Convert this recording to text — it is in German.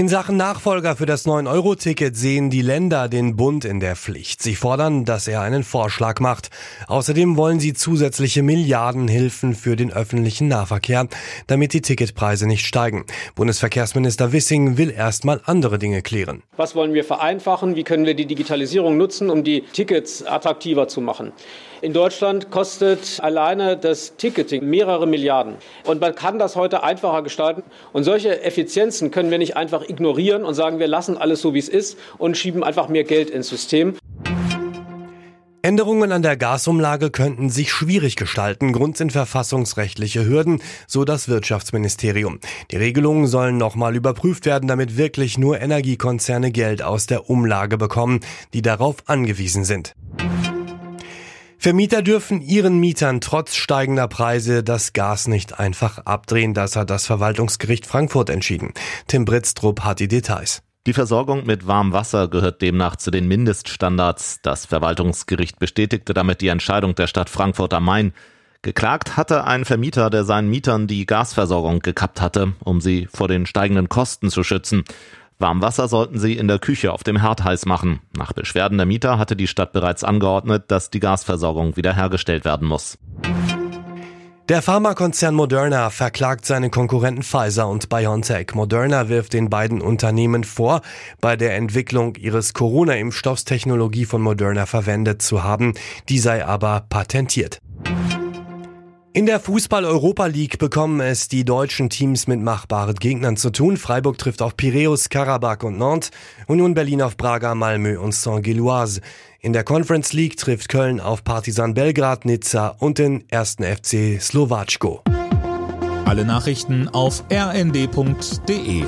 In Sachen Nachfolger für das 9-Euro-Ticket sehen die Länder den Bund in der Pflicht. Sie fordern, dass er einen Vorschlag macht. Außerdem wollen sie zusätzliche Milliardenhilfen für den öffentlichen Nahverkehr, damit die Ticketpreise nicht steigen. Bundesverkehrsminister Wissing will erstmal andere Dinge klären. Was wollen wir vereinfachen? Wie können wir die Digitalisierung nutzen, um die Tickets attraktiver zu machen? In Deutschland kostet alleine das Ticketing mehrere Milliarden. Und man kann das heute einfacher gestalten. Und solche Effizienzen können wir nicht einfach ignorieren und sagen, wir lassen alles so, wie es ist und schieben einfach mehr Geld ins System. Änderungen an der Gasumlage könnten sich schwierig gestalten. Grund sind verfassungsrechtliche Hürden, so das Wirtschaftsministerium. Die Regelungen sollen nochmal überprüft werden, damit wirklich nur Energiekonzerne Geld aus der Umlage bekommen, die darauf angewiesen sind. Vermieter dürfen ihren Mietern trotz steigender Preise das Gas nicht einfach abdrehen. Das hat das Verwaltungsgericht Frankfurt entschieden. Tim Britztrup hat die Details. Die Versorgung mit warmem Wasser gehört demnach zu den Mindeststandards. Das Verwaltungsgericht bestätigte damit die Entscheidung der Stadt Frankfurt am Main. Geklagt hatte ein Vermieter, der seinen Mietern die Gasversorgung gekappt hatte, um sie vor den steigenden Kosten zu schützen. Warmwasser sollten sie in der Küche auf dem Herd heiß machen. Nach Beschwerden der Mieter hatte die Stadt bereits angeordnet, dass die Gasversorgung wiederhergestellt werden muss. Der Pharmakonzern Moderna verklagt seine Konkurrenten Pfizer und BioNTech. Moderna wirft den beiden Unternehmen vor, bei der Entwicklung ihres Corona-Impfstoffs Technologie von Moderna verwendet zu haben. Die sei aber patentiert. In der Fußball-Europa League bekommen es die deutschen Teams mit machbaren Gegnern zu tun. Freiburg trifft auf Piräus, Karabakh und Nantes, Union Berlin auf Braga, Malmö und Saint-Gilloise. In der Conference League trifft Köln auf Partisan Belgrad, Nizza und den ersten FC Slowatschko. Alle Nachrichten auf rnd.de